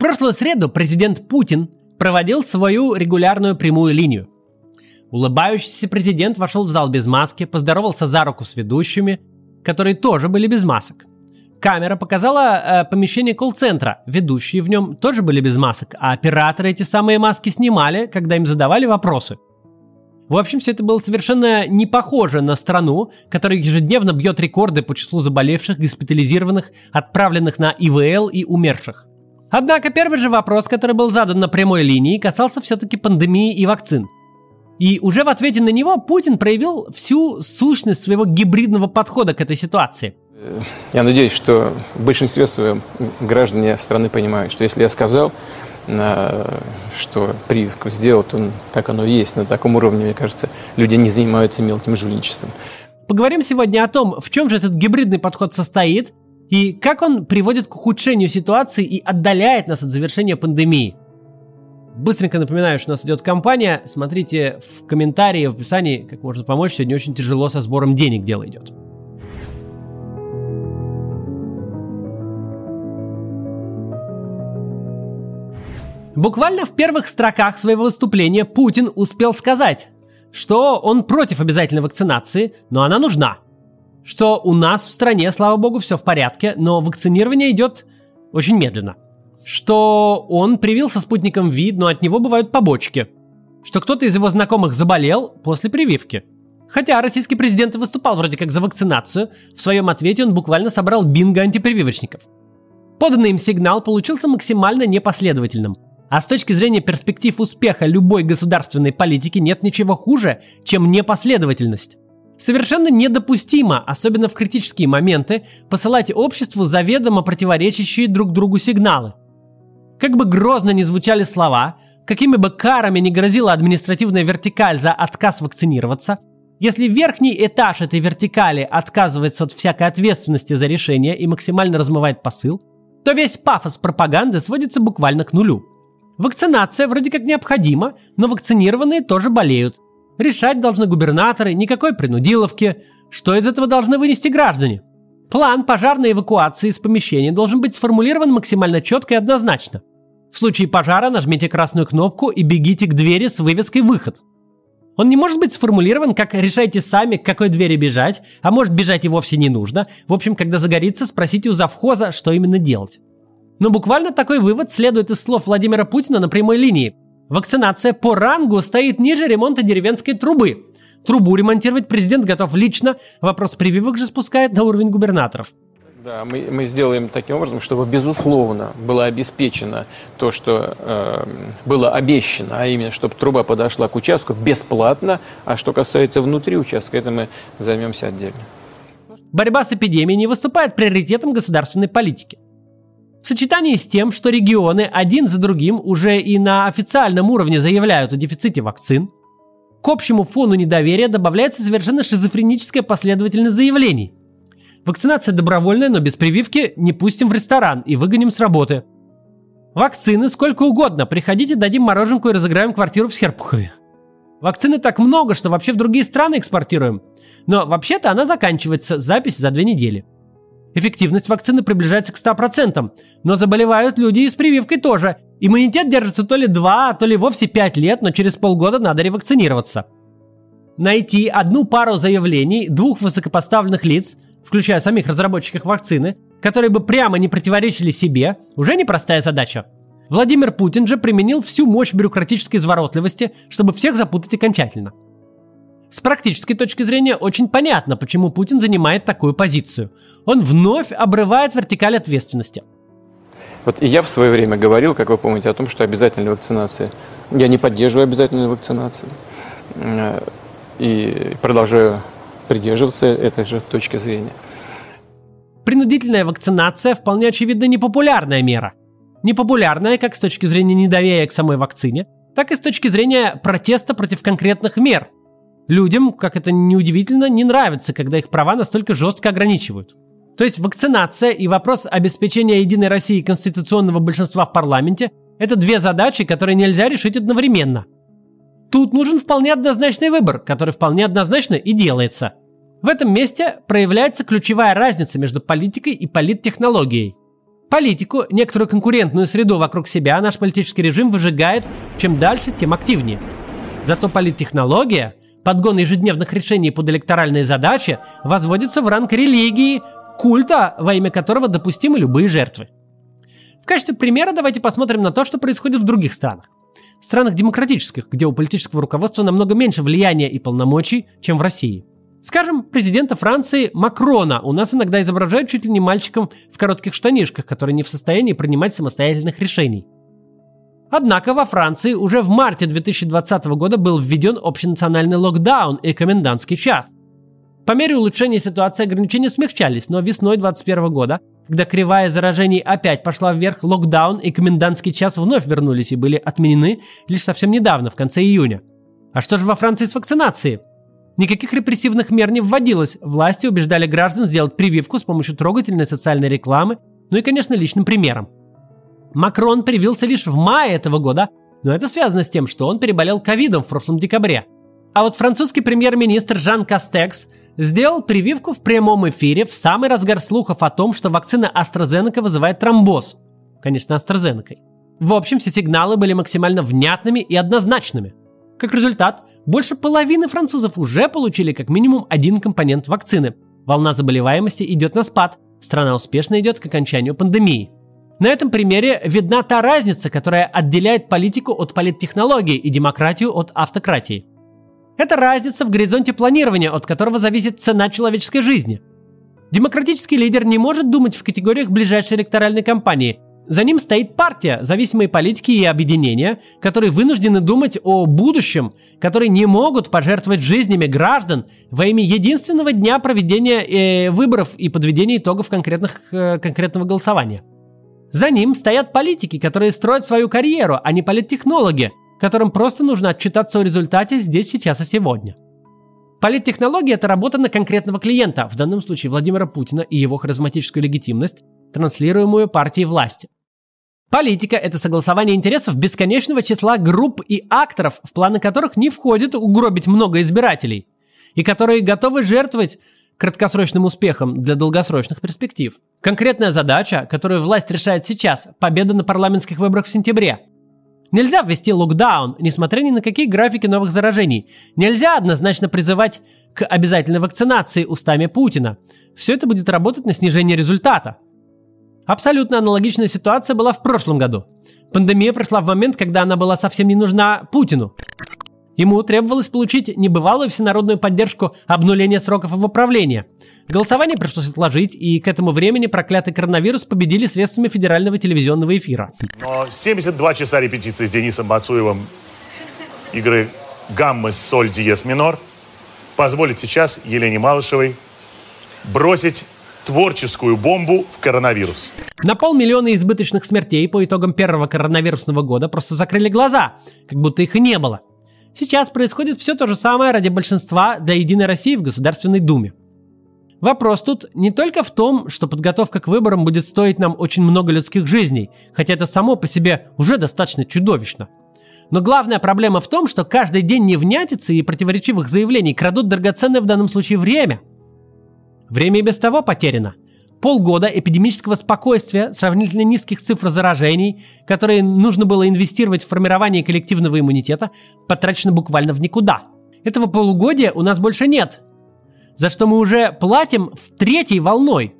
прошлую среду президент Путин проводил свою регулярную прямую линию. Улыбающийся президент вошел в зал без маски, поздоровался за руку с ведущими, которые тоже были без масок. Камера показала э, помещение колл-центра. Ведущие в нем тоже были без масок, а операторы эти самые маски снимали, когда им задавали вопросы. В общем, все это было совершенно не похоже на страну, которая ежедневно бьет рекорды по числу заболевших, госпитализированных, отправленных на ИВЛ и умерших. Однако первый же вопрос, который был задан на прямой линии, касался все-таки пандемии и вакцин. И уже в ответе на него Путин проявил всю сущность своего гибридного подхода к этой ситуации. Я надеюсь, что в большинстве своем граждане страны понимают, что если я сказал, э, что прививку сделал, то так оно и есть. На таком уровне, мне кажется, люди не занимаются мелким жульничеством. Поговорим сегодня о том, в чем же этот гибридный подход состоит, и как он приводит к ухудшению ситуации и отдаляет нас от завершения пандемии. Быстренько напоминаю, что у нас идет кампания. Смотрите в комментарии, в описании, как можно помочь. Сегодня очень тяжело со сбором денег дело идет. Буквально в первых строках своего выступления Путин успел сказать, что он против обязательной вакцинации, но она нужна – что у нас в стране, слава богу, все в порядке, но вакцинирование идет очень медленно. Что он привился спутником ВИД, но от него бывают побочки. Что кто-то из его знакомых заболел после прививки. Хотя российский президент и выступал вроде как за вакцинацию, в своем ответе он буквально собрал бинго антипрививочников. Поданный им сигнал получился максимально непоследовательным. А с точки зрения перспектив успеха любой государственной политики нет ничего хуже, чем непоследовательность. Совершенно недопустимо, особенно в критические моменты, посылать обществу заведомо противоречащие друг другу сигналы. Как бы грозно ни звучали слова, какими бы карами ни грозила административная вертикаль за отказ вакцинироваться, если верхний этаж этой вертикали отказывается от всякой ответственности за решение и максимально размывает посыл, то весь пафос пропаганды сводится буквально к нулю. Вакцинация вроде как необходима, но вакцинированные тоже болеют – Решать должны губернаторы, никакой принудиловки. Что из этого должны вынести граждане? План пожарной эвакуации из помещения должен быть сформулирован максимально четко и однозначно. В случае пожара нажмите красную кнопку и бегите к двери с вывеской «Выход». Он не может быть сформулирован как «решайте сами, к какой двери бежать», а может бежать и вовсе не нужно. В общем, когда загорится, спросите у завхоза, что именно делать. Но буквально такой вывод следует из слов Владимира Путина на прямой линии. Вакцинация по рангу стоит ниже ремонта деревенской трубы. Трубу ремонтировать президент готов лично, вопрос прививок же спускает на уровень губернаторов. Да, мы, мы сделаем таким образом, чтобы, безусловно, было обеспечено то, что э, было обещано, а именно, чтобы труба подошла к участку бесплатно, а что касается внутри участка, это мы займемся отдельно. Борьба с эпидемией не выступает приоритетом государственной политики. В сочетании с тем, что регионы один за другим уже и на официальном уровне заявляют о дефиците вакцин, к общему фону недоверия добавляется совершенно шизофреническая последовательность заявлений. Вакцинация добровольная, но без прививки не пустим в ресторан и выгоним с работы. Вакцины сколько угодно, приходите, дадим мороженку и разыграем квартиру в Серпухове. Вакцины так много, что вообще в другие страны экспортируем. Но вообще-то она заканчивается, запись за две недели. Эффективность вакцины приближается к 100%, но заболевают люди и с прививкой тоже. Иммунитет держится то ли 2, то ли вовсе 5 лет, но через полгода надо ревакцинироваться. Найти одну пару заявлений двух высокопоставленных лиц, включая самих разработчиков вакцины, которые бы прямо не противоречили себе, уже непростая задача. Владимир Путин же применил всю мощь бюрократической изворотливости, чтобы всех запутать окончательно – с практической точки зрения очень понятно, почему Путин занимает такую позицию. Он вновь обрывает вертикаль ответственности. Вот и я в свое время говорил, как вы помните, о том, что обязательная вакцинация. Я не поддерживаю обязательную вакцинацию. Э, и продолжаю придерживаться этой же точки зрения. Принудительная вакцинация вполне очевидно непопулярная мера. Непопулярная как с точки зрения недоверия к самой вакцине, так и с точки зрения протеста против конкретных мер – Людям, как это неудивительно, не нравится, когда их права настолько жестко ограничивают. То есть вакцинация и вопрос обеспечения Единой России конституционного большинства в парламенте – это две задачи, которые нельзя решить одновременно. Тут нужен вполне однозначный выбор, который вполне однозначно и делается. В этом месте проявляется ключевая разница между политикой и политтехнологией. Политику, некоторую конкурентную среду вокруг себя наш политический режим выжигает чем дальше, тем активнее. Зато политтехнология, подгон ежедневных решений под электоральные задачи, возводится в ранг религии, культа, во имя которого допустимы любые жертвы. В качестве примера давайте посмотрим на то, что происходит в других странах. В странах демократических, где у политического руководства намного меньше влияния и полномочий, чем в России. Скажем, президента Франции Макрона у нас иногда изображают чуть ли не мальчиком в коротких штанишках, который не в состоянии принимать самостоятельных решений. Однако во Франции уже в марте 2020 года был введен общенациональный локдаун и комендантский час. По мере улучшения ситуации ограничения смягчались, но весной 2021 года, когда кривая заражений опять пошла вверх, локдаун и комендантский час вновь вернулись и были отменены лишь совсем недавно, в конце июня. А что же во Франции с вакцинацией? Никаких репрессивных мер не вводилось. Власти убеждали граждан сделать прививку с помощью трогательной социальной рекламы, ну и, конечно, личным примером. Макрон привился лишь в мае этого года, но это связано с тем, что он переболел ковидом в прошлом декабре. А вот французский премьер-министр Жан Кастекс сделал прививку в прямом эфире в самый разгар слухов о том, что вакцина AstraZeneca вызывает тромбоз. Конечно, AstraZeneca. В общем, все сигналы были максимально внятными и однозначными. Как результат, больше половины французов уже получили как минимум один компонент вакцины. Волна заболеваемости идет на спад, страна успешно идет к окончанию пандемии. На этом примере видна та разница, которая отделяет политику от политтехнологии и демократию от автократии. Это разница в горизонте планирования, от которого зависит цена человеческой жизни. Демократический лидер не может думать в категориях ближайшей электоральной кампании – за ним стоит партия, зависимые политики и объединения, которые вынуждены думать о будущем, которые не могут пожертвовать жизнями граждан во имя единственного дня проведения э, выборов и подведения итогов конкретных, э, конкретного голосования. За ним стоят политики, которые строят свою карьеру, а не политтехнологи, которым просто нужно отчитаться о результате здесь, сейчас и сегодня. Политтехнология – это работа на конкретного клиента, в данном случае Владимира Путина и его харизматическую легитимность, транслируемую партией власти – Политика – это согласование интересов бесконечного числа групп и акторов, в планы которых не входит угробить много избирателей, и которые готовы жертвовать краткосрочным успехом для долгосрочных перспектив. Конкретная задача, которую власть решает сейчас – победа на парламентских выборах в сентябре. Нельзя ввести локдаун, несмотря ни на какие графики новых заражений. Нельзя однозначно призывать к обязательной вакцинации устами Путина. Все это будет работать на снижение результата – Абсолютно аналогичная ситуация была в прошлом году. Пандемия прошла в момент, когда она была совсем не нужна Путину. Ему требовалось получить небывалую всенародную поддержку обнуления сроков его правления. Голосование пришлось отложить, и к этому времени проклятый коронавирус победили средствами федерального телевизионного эфира. Но 72 часа репетиции с Денисом Мацуевым игры гаммы соль диез минор позволит сейчас Елене Малышевой бросить творческую бомбу в коронавирус. На полмиллиона избыточных смертей по итогам первого коронавирусного года просто закрыли глаза, как будто их и не было. Сейчас происходит все то же самое ради большинства для Единой России в Государственной Думе. Вопрос тут не только в том, что подготовка к выборам будет стоить нам очень много людских жизней, хотя это само по себе уже достаточно чудовищно. Но главная проблема в том, что каждый день невнятицы и противоречивых заявлений крадут драгоценное в данном случае время – Время и без того потеряно. Полгода эпидемического спокойствия, сравнительно низких цифр заражений, которые нужно было инвестировать в формирование коллективного иммунитета, потрачено буквально в никуда. Этого полугодия у нас больше нет, за что мы уже платим в третьей волной.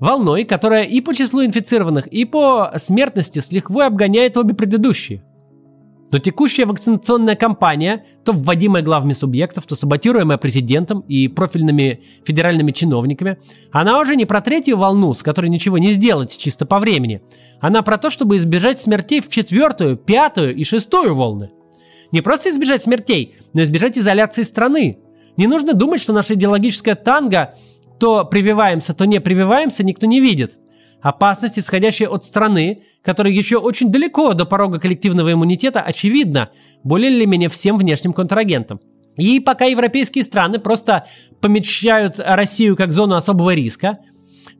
Волной, которая и по числу инфицированных, и по смертности с лихвой обгоняет обе предыдущие – но текущая вакцинационная кампания, то вводимая главами субъектов, то саботируемая президентом и профильными федеральными чиновниками, она уже не про третью волну, с которой ничего не сделать чисто по времени. Она про то, чтобы избежать смертей в четвертую, пятую и шестую волны. Не просто избежать смертей, но избежать изоляции страны. Не нужно думать, что наша идеологическая танго то прививаемся, то не прививаемся, никто не видит. Опасность, исходящая от страны, которая еще очень далеко до порога коллективного иммунитета, очевидна более или менее всем внешним контрагентам. И пока европейские страны просто помечают Россию как зону особого риска,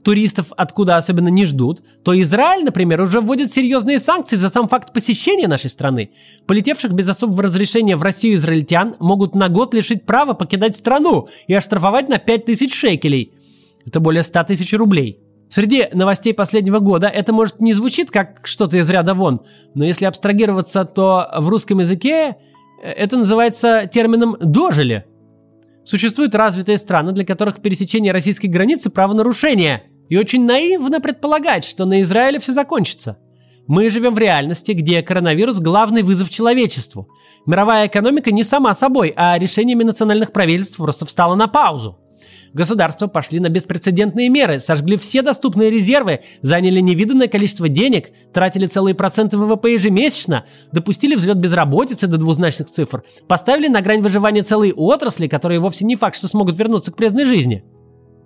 туристов откуда особенно не ждут, то Израиль, например, уже вводит серьезные санкции за сам факт посещения нашей страны. Полетевших без особого разрешения в Россию израильтян могут на год лишить права покидать страну и оштрафовать на 5000 шекелей. Это более 100 тысяч рублей. Среди новостей последнего года это, может, не звучит как что-то из ряда вон, но если абстрагироваться, то в русском языке э, это называется термином «дожили». Существуют развитые страны, для которых пересечение российской границы – правонарушение. И очень наивно предполагать, что на Израиле все закончится. Мы живем в реальности, где коронавирус – главный вызов человечеству. Мировая экономика не сама собой, а решениями национальных правительств просто встала на паузу. Государства пошли на беспрецедентные меры, сожгли все доступные резервы, заняли невиданное количество денег, тратили целые проценты ВВП ежемесячно, допустили взлет безработицы до двузначных цифр, поставили на грань выживания целые отрасли, которые вовсе не факт, что смогут вернуться к прежней жизни.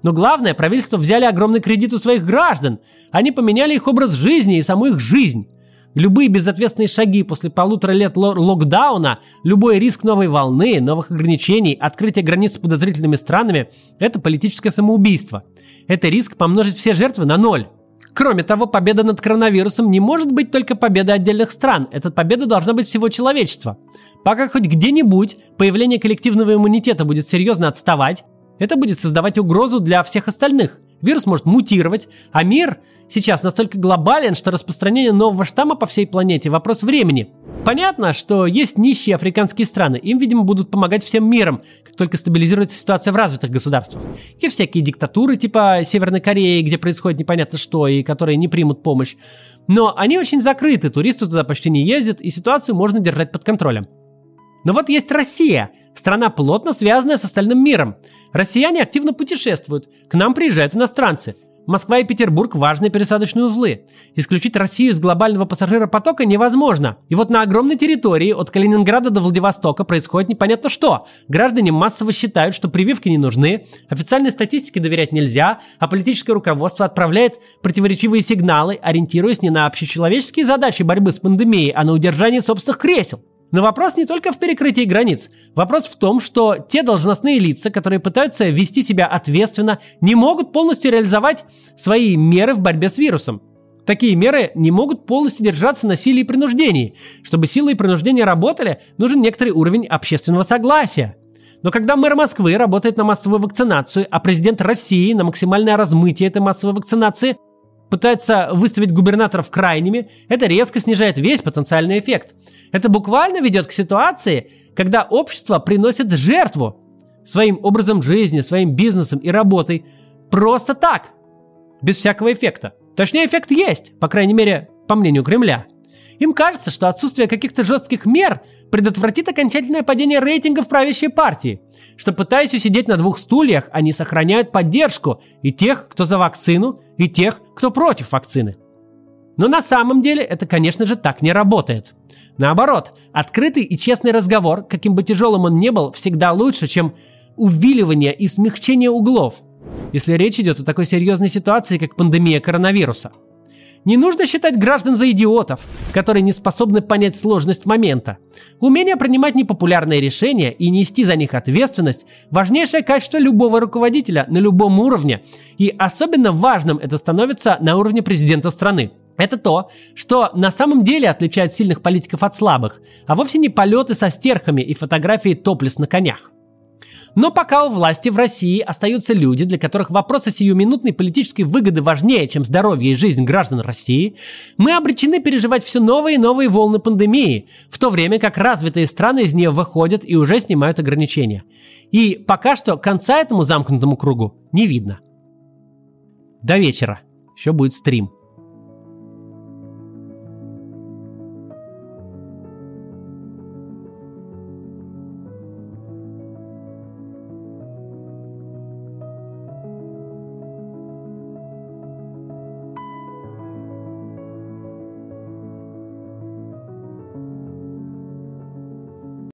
Но главное, правительство взяли огромный кредит у своих граждан. Они поменяли их образ жизни и саму их жизнь. Любые безответственные шаги после полутора лет локдауна, любой риск новой волны, новых ограничений, открытия границ с подозрительными странами – это политическое самоубийство. Это риск помножить все жертвы на ноль. Кроме того, победа над коронавирусом не может быть только победой отдельных стран. Эта победа должна быть всего человечества. Пока хоть где-нибудь появление коллективного иммунитета будет серьезно отставать, это будет создавать угрозу для всех остальных. Вирус может мутировать, а мир сейчас настолько глобален, что распространение нового штамма по всей планете – вопрос времени. Понятно, что есть нищие африканские страны, им, видимо, будут помогать всем миром, как только стабилизируется ситуация в развитых государствах. И всякие диктатуры типа Северной Кореи, где происходит непонятно что, и которые не примут помощь. Но они очень закрыты, туристы туда почти не ездят, и ситуацию можно держать под контролем. Но вот есть Россия, страна плотно связанная с остальным миром. Россияне активно путешествуют, к нам приезжают иностранцы. Москва и Петербург – важные пересадочные узлы. Исключить Россию из глобального пассажиропотока невозможно. И вот на огромной территории от Калининграда до Владивостока происходит непонятно что. Граждане массово считают, что прививки не нужны, официальной статистике доверять нельзя, а политическое руководство отправляет противоречивые сигналы, ориентируясь не на общечеловеческие задачи борьбы с пандемией, а на удержание собственных кресел. Но вопрос не только в перекрытии границ. Вопрос в том, что те должностные лица, которые пытаются вести себя ответственно, не могут полностью реализовать свои меры в борьбе с вирусом. Такие меры не могут полностью держаться на силе и принуждении. Чтобы сила и принуждение работали, нужен некоторый уровень общественного согласия. Но когда мэр Москвы работает на массовую вакцинацию, а президент России на максимальное размытие этой массовой вакцинации, пытается выставить губернаторов крайними, это резко снижает весь потенциальный эффект. Это буквально ведет к ситуации, когда общество приносит жертву своим образом жизни, своим бизнесом и работой просто так, без всякого эффекта. Точнее, эффект есть, по крайней мере, по мнению Кремля. Им кажется, что отсутствие каких-то жестких мер предотвратит окончательное падение рейтингов правящей партии, что пытаясь усидеть на двух стульях, они сохраняют поддержку и тех, кто за вакцину, и тех, кто против вакцины. Но на самом деле это, конечно же, так не работает. Наоборот, открытый и честный разговор, каким бы тяжелым он ни был, всегда лучше, чем увиливание и смягчение углов, если речь идет о такой серьезной ситуации, как пандемия коронавируса – не нужно считать граждан за идиотов, которые не способны понять сложность момента. Умение принимать непопулярные решения и нести за них ответственность – важнейшее качество любого руководителя на любом уровне. И особенно важным это становится на уровне президента страны. Это то, что на самом деле отличает сильных политиков от слабых, а вовсе не полеты со стерхами и фотографии топлес на конях. Но пока у власти в России остаются люди, для которых вопросы сиюминутной политической выгоды важнее, чем здоровье и жизнь граждан России, мы обречены переживать все новые и новые волны пандемии, в то время как развитые страны из нее выходят и уже снимают ограничения. И пока что конца этому замкнутому кругу не видно. До вечера. Еще будет стрим.